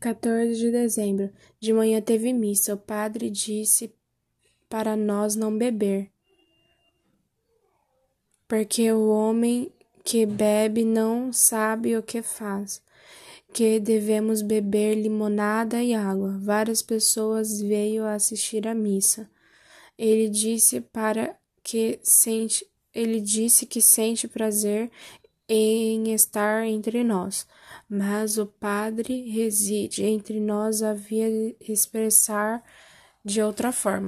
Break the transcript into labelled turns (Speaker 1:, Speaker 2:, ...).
Speaker 1: 14 de dezembro. De manhã teve missa. O padre disse para nós não beber, porque o homem que bebe não sabe o que faz. Que devemos beber limonada e água. Várias pessoas veio assistir à missa. Ele disse para que sente, ele disse que sente prazer em estar entre nós, mas o Padre reside entre nós havia expressar de outra forma.